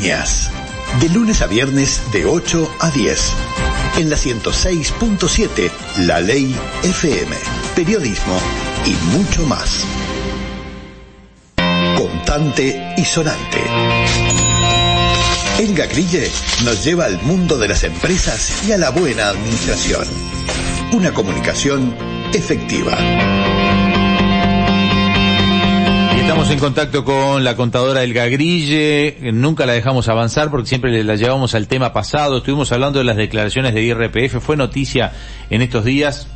De lunes a viernes de 8 a 10. En la 106.7, La Ley FM. Periodismo y mucho más. Contante y sonante. Elga Grille nos lleva al mundo de las empresas y a la buena administración. Una comunicación efectiva. Estamos en contacto con la contadora Elga Grille, nunca la dejamos avanzar porque siempre la llevamos al tema pasado, estuvimos hablando de las declaraciones de IRPF, fue noticia en estos días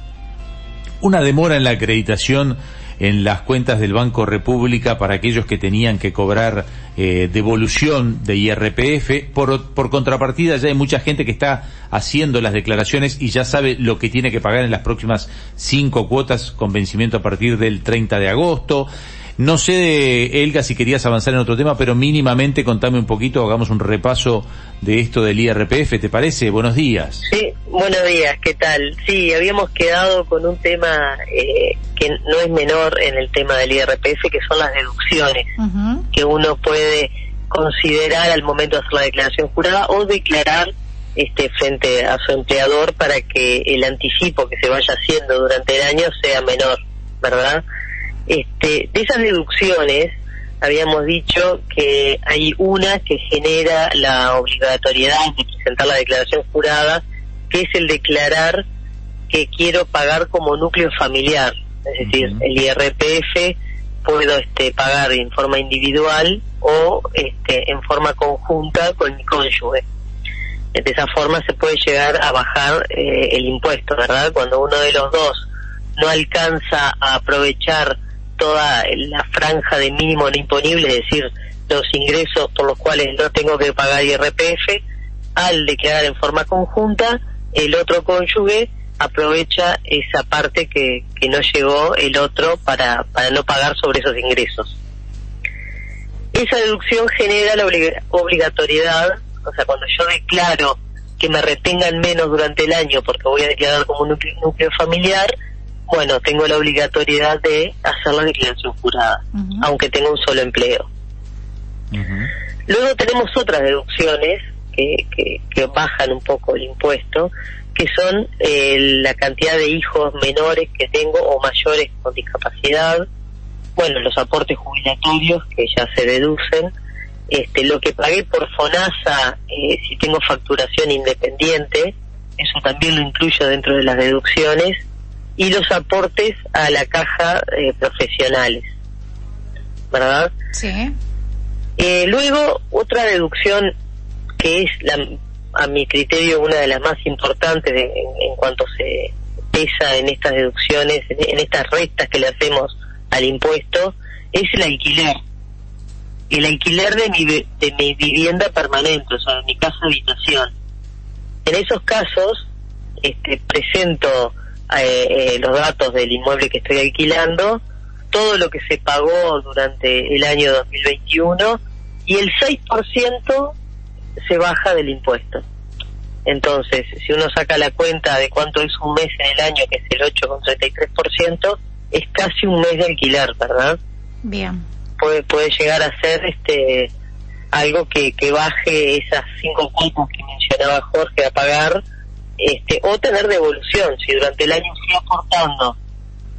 una demora en la acreditación en las cuentas del Banco República para aquellos que tenían que cobrar eh, devolución de IRPF. Por, contrapartida, ya hay mucha gente que está haciendo las declaraciones y ya sabe lo que tiene que pagar en las próximas cinco cuotas con vencimiento a partir del 30 de agosto. No sé, Elga, si querías avanzar en otro tema, pero mínimamente contame un poquito, hagamos un repaso de esto del IRPF, ¿te parece? Buenos días. Sí, buenos días, ¿qué tal? Sí, habíamos quedado con un tema eh, que no es menor en el tema del IRPF, que son las deducciones que uno puede considerar al momento de hacer la declaración jurada o declarar este frente a su empleador para que el anticipo que se vaya haciendo durante el año sea menor, ¿verdad? Este, de esas deducciones habíamos dicho que hay una que genera la obligatoriedad de presentar la declaración jurada, que es el declarar que quiero pagar como núcleo familiar, es decir, el IRPF puedo este, pagar en forma individual o este, en forma conjunta con mi cónyuge. De esa forma se puede llegar a bajar eh, el impuesto, ¿verdad? Cuando uno de los dos no alcanza a aprovechar toda la franja de mínimo no imponible, es decir, los ingresos por los cuales no tengo que pagar IRPF, al declarar en forma conjunta, el otro cónyuge aprovecha esa parte que, que no llegó el otro para, para no pagar sobre esos ingresos. Esa deducción genera la obligatoriedad, o sea, cuando yo declaro que me retengan menos durante el año porque voy a declarar como núcleo familiar, bueno, tengo la obligatoriedad de hacer la declaración jurada, aunque tenga un solo empleo. Luego tenemos otras deducciones que, que, bajan un poco el impuesto, que son eh, la cantidad de hijos menores que tengo o mayores con discapacidad, bueno, los aportes jubilatorios que ya se deducen, este, lo que pagué por FONASA eh, si tengo facturación independiente, eso también lo incluyo dentro de las deducciones, y los aportes a la caja eh, profesionales, ¿verdad? Sí. Eh, luego, otra deducción que es, la, a mi criterio, una de las más importantes en, cuanto se pesa en estas deducciones, en, estas restas que le hacemos al impuesto, es el alquiler. El alquiler de mi, de mi vivienda permanente, o sea, de mi casa habitación. En esos casos, este, presento eh, eh, los datos del inmueble que estoy alquilando, todo lo que se pagó durante el año 2021 y el 6% se baja del impuesto. Entonces, si uno saca la cuenta de cuánto es un mes en el año, que es el 8,33%, es casi un mes de alquiler, ¿verdad? Bien. Puede, puede llegar a ser este algo que, que baje esas cinco cuotas que mencionaba Jorge a pagar este, o tener devolución. Si durante el año estoy aportando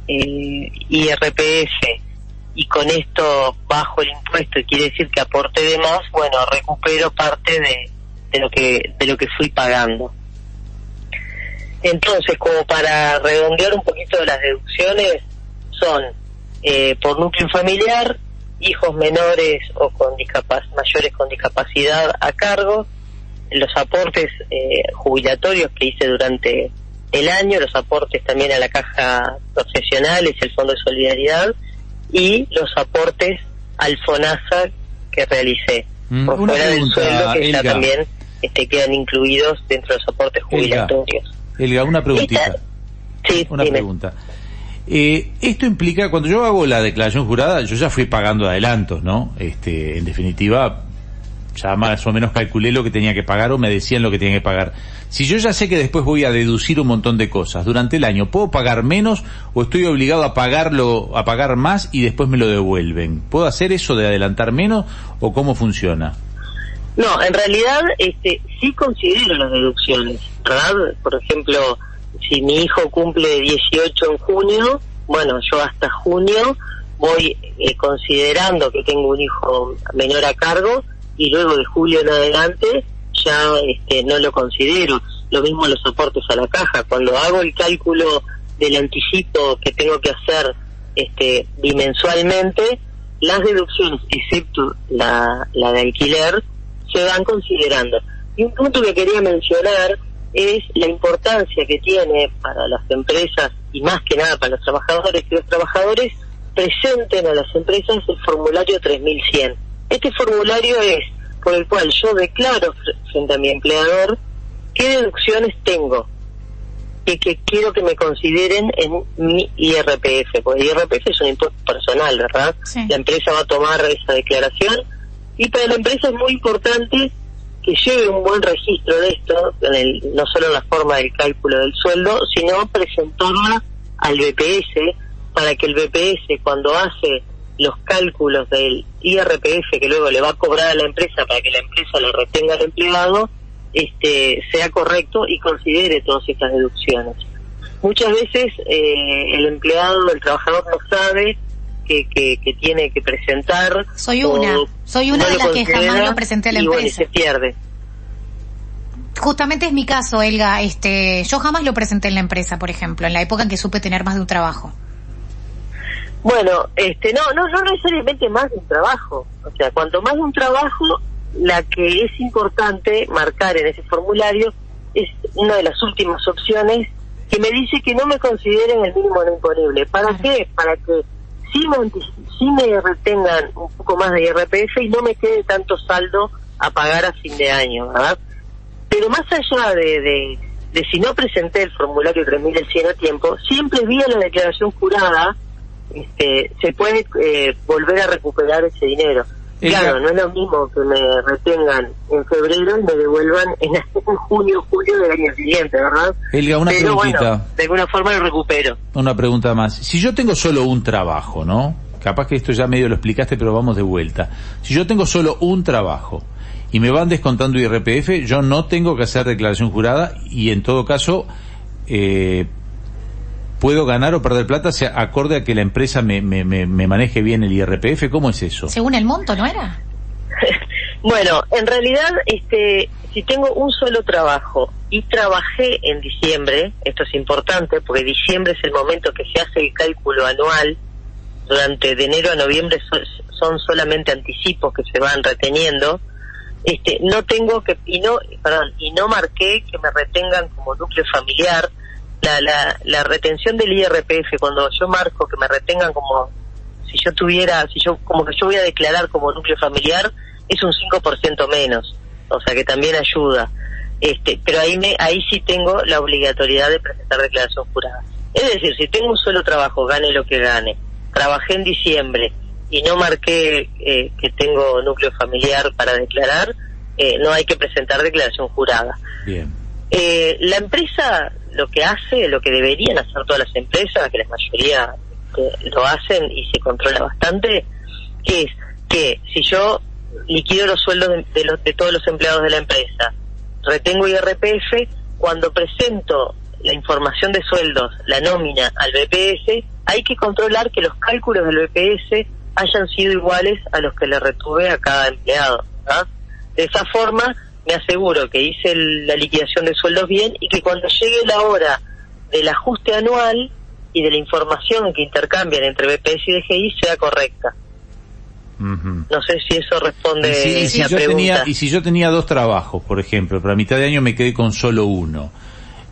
eh, IRPF y con esto bajo el impuesto y quiere decir que aporte de más, bueno, recupero parte de, de lo que de lo que fui pagando. Entonces, como para redondear un poquito las deducciones, son eh, por núcleo familiar, hijos menores o con mayores con discapacidad a cargo, los aportes eh, jubilatorios que hice durante el año, los aportes también a la caja profesional, es el Fondo de Solidaridad, y los aportes al FONASA que realicé, mm, por fuera del sueldo que ya también este, quedan incluidos dentro de los aportes jubilatorios. Elga, una preguntita. sí, una pregunta. Eh, esto implica, cuando yo hago la declaración jurada, yo ya fui pagando adelantos, ¿no? Este, en definitiva, ya más o menos calculé lo que tenía que pagar o me decían lo que tenía que pagar. Si yo ya sé que después voy a deducir un montón de cosas durante el año, ¿puedo pagar menos o estoy obligado a pagarlo, a pagar más y después me lo devuelven? ¿Puedo hacer eso de adelantar menos o cómo funciona? No, en realidad este, sí considero las deducciones, ¿verdad? Por ejemplo, si mi hijo cumple 18 en junio, bueno, yo hasta junio voy eh, considerando que tengo un hijo menor a cargo y luego de julio en adelante ya este, no lo considero. Lo mismo los aportes a la caja. Cuando hago el cálculo del anticipo que tengo que hacer este, bimensualmente, las deducciones, excepto la, la de alquiler, se van considerando. Y un punto que quería mencionar es la importancia que tiene para las empresas y más que nada para los trabajadores que los trabajadores presenten a las empresas el formulario 3100. Este formulario es por el cual yo declaro frente a mi empleador qué deducciones tengo y que quiero que me consideren en mi IRPF, porque el IRPF es un impuesto personal, ¿verdad? La empresa va a tomar esa declaración y para la empresa es muy importante que lleve un buen registro de esto, no solo en la forma del cálculo del sueldo, sino presentarla al BPS para que el BPS cuando hace los cálculos del IRPF que luego le va a cobrar a la empresa para que la empresa le retenga al empleado, este, sea correcto y considere todas estas deducciones. Muchas veces eh, el empleado, el trabajador no sabe que, que, tiene que presentar. Soy una, soy una de las que jamás lo presenté a la empresa. Y se pierde. Justamente es mi caso, Elga. Este, yo jamás lo presenté en la empresa, por ejemplo, en la época en que supe tener más de un trabajo. Bueno, este, no, no, no necesariamente más de un trabajo. O sea, cuanto más de un trabajo, la que es importante marcar en ese formulario es una de las últimas opciones que me dice que no me consideren el mínimo no imponible. ¿Para qué? Para que sí me, sí me retengan un poco más de IRPF y no me quede tanto saldo a pagar a fin de año, ¿verdad? Pero más allá de, de, de si no presenté el formulario 3100 a tiempo, siempre vía la declaración jurada este, se puede eh, volver a recuperar ese dinero. Claro, no es lo mismo que me retengan en febrero y me devuelvan en, junio, julio del año siguiente, ¿verdad? Elga, una Pero Bueno, de alguna forma lo recupero. Una pregunta más. Si yo tengo solo un trabajo, ¿no? Capaz que esto ya medio lo explicaste, pero vamos de vuelta. Si yo tengo solo un trabajo y me van descontando IRPF, yo no tengo que hacer declaración jurada y en todo caso eh, puedo ganar o perder plata se acorde a que la empresa me, me, me, maneje bien el IRPF? ¿Cómo es eso? Según el monto, ¿no era? bueno, en realidad, este, si tengo un solo trabajo y trabajé en diciembre, esto es importante porque diciembre es el momento que se hace el cálculo anual, durante de enero a noviembre son, solamente anticipos que se van reteniendo, este, no tengo que, y no, perdón, y no marqué que me retengan como núcleo familiar, la, la, la retención del IRPF, cuando yo marco que me retengan como si yo tuviera, si yo como que yo voy a declarar como núcleo familiar, es un 5% menos, o sea que también ayuda. Este, pero ahí me, ahí sí tengo la obligatoriedad de presentar declaración jurada. Es decir, si tengo un solo trabajo, gane lo que gane, trabajé en diciembre y no marqué eh, que tengo núcleo familiar para declarar, eh, no hay que presentar declaración jurada. Bien. Eh, la empresa lo que hace, lo que deberían hacer todas las empresas, que la mayoría lo hacen y se controla bastante, es que si yo liquido los sueldos de, los, de todos los empleados de la empresa, retengo IRPF, cuando presento la información de sueldos, la nómina al BPS, hay que controlar que los cálculos del BPS hayan sido iguales a los que le retuve a cada empleado. De esa forma, me aseguro que hice la liquidación de sueldos bien y que cuando llegue la hora del ajuste anual y de la información que intercambian entre BPS y DGI sea correcta. No sé si eso responde y si, a yo pregunta. Tenía, y si yo tenía dos trabajos, por ejemplo, pero a mitad de año me quedé con solo uno.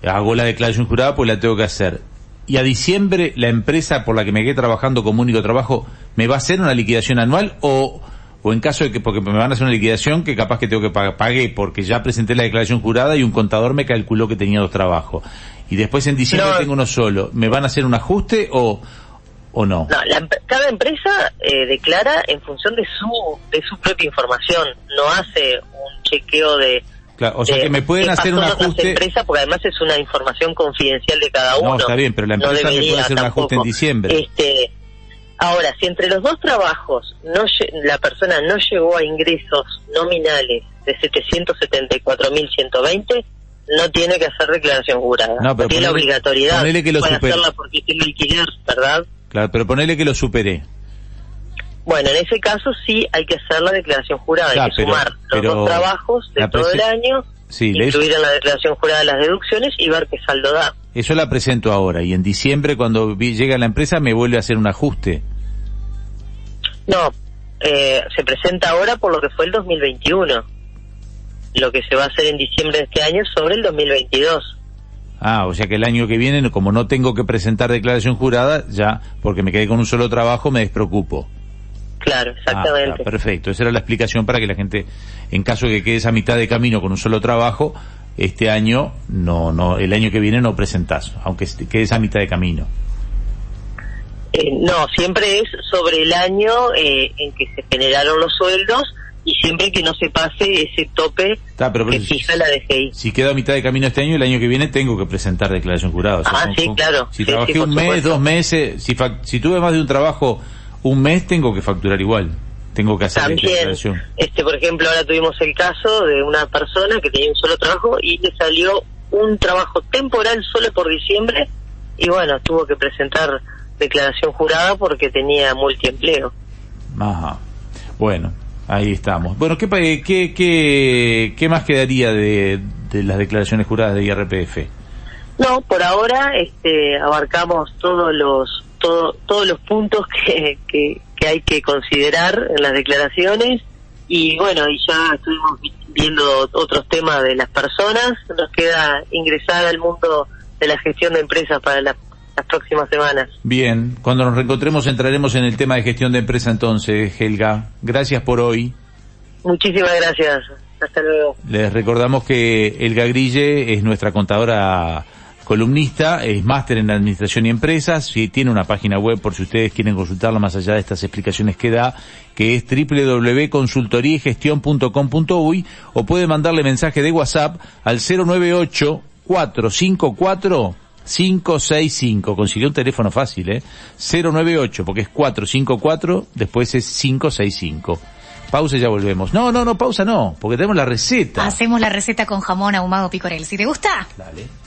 Hago la declaración jurada, pues la tengo que hacer. Y a diciembre la empresa por la que me quedé trabajando como único trabajo, ¿me va a hacer una liquidación anual o o en caso de que, porque me van a hacer una liquidación que capaz que tengo que pagar, pagué porque ya presenté la declaración jurada y un contador me calculó que tenía dos trabajos. Y después en diciembre tengo uno solo. ¿Me van a hacer un ajuste o, o no? No, cada empresa eh, declara en función de su, de su propia información. No hace un chequeo de, Claro, o sea que me pueden hacer un ajuste. empresa porque además es una información confidencial de cada uno. No, está bien, pero la empresa me puede hacer un ajuste en diciembre. Este, Ahora, si entre los dos trabajos no la persona no llegó a ingresos nominales de 774.120 no tiene que hacer declaración jurada. No, pero tiene la ponele- obligatoriedad. ponele que lo Puede supere. hacerla porque tiene alquiler, ¿verdad? Claro, pero ponele que lo superé. Bueno, en ese caso sí hay que hacer la declaración jurada, Ya, hay que pero- sumar los pero dos trabajos de la todo el año, Sí, incluir en la declaración jurada las deducciones y ver qué saldo da. Eso la presento ahora y en diciembre cuando vi- llega la empresa me vuelve a hacer un ajuste. No, eh, se presenta ahora por lo que fue el 2021. Lo que se va a hacer en diciembre de este año es sobre el 2022. Ah, o sea que el año que viene, como no tengo que presentar declaración jurada, ya, porque me quedé con un solo trabajo, me despreocupo. Claro, Ah, exactamente. ah, perfecto, esa era la explicación para que la gente, en caso de que quedes a mitad de camino con un solo trabajo, este año, no, no, el año que viene no presentás, aunque quedes a mitad de camino. Eh, no, siempre es sobre el año eh, en que se generaron los sueldos y siempre que no se pase ese tope pero, que pero fija la DGI. si quedo a mitad de camino este año, el año que viene tengo que presentar declaración jurada. O sea, Ah, sí, claro. Si Sí, trabajé sí, un mes, supuesto. dos meses, si, si tuve más de un trabajo un mes, tengo que facturar igual. Tengo que hacer También, declaración. este, por ejemplo, ahora tuvimos el caso de una persona que tenía un solo trabajo y le salió un trabajo temporal solo por diciembre y bueno, tuvo que presentar declaración jurada porque tenía multiempleo. Ajá. Bueno, ahí estamos. Bueno, ¿qué, pa- qué, qué, qué más quedaría de, de las declaraciones juradas de IRPF? No, por ahora este, abarcamos todos los todo, todos los puntos que, que, que hay que considerar en las declaraciones y bueno, y ya estuvimos vi- viendo otros temas de las personas, nos queda ingresar al mundo de la gestión de empresas para la- las próximas semanas. Bien, cuando nos reencontremos entraremos en el tema de gestión de empresa entonces, Helga. Gracias por hoy. Muchísimas gracias, hasta luego. Les recordamos que Elga Grille es nuestra contadora columnista, es máster en administración y empresas, y tiene una página web por si ustedes quieren consultarla más allá de estas explicaciones que da, que es www.consultoriegestion.com.uy o puede mandarle mensaje de WhatsApp al 098 454 565. Consiguió un teléfono fácil, ¿eh? 098, porque es 454, después es 565. Pausa y ya volvemos. No, no, no, pausa no, porque tenemos la receta. Hacemos la receta con jamón ahumado picorel. Si te gusta, Dale.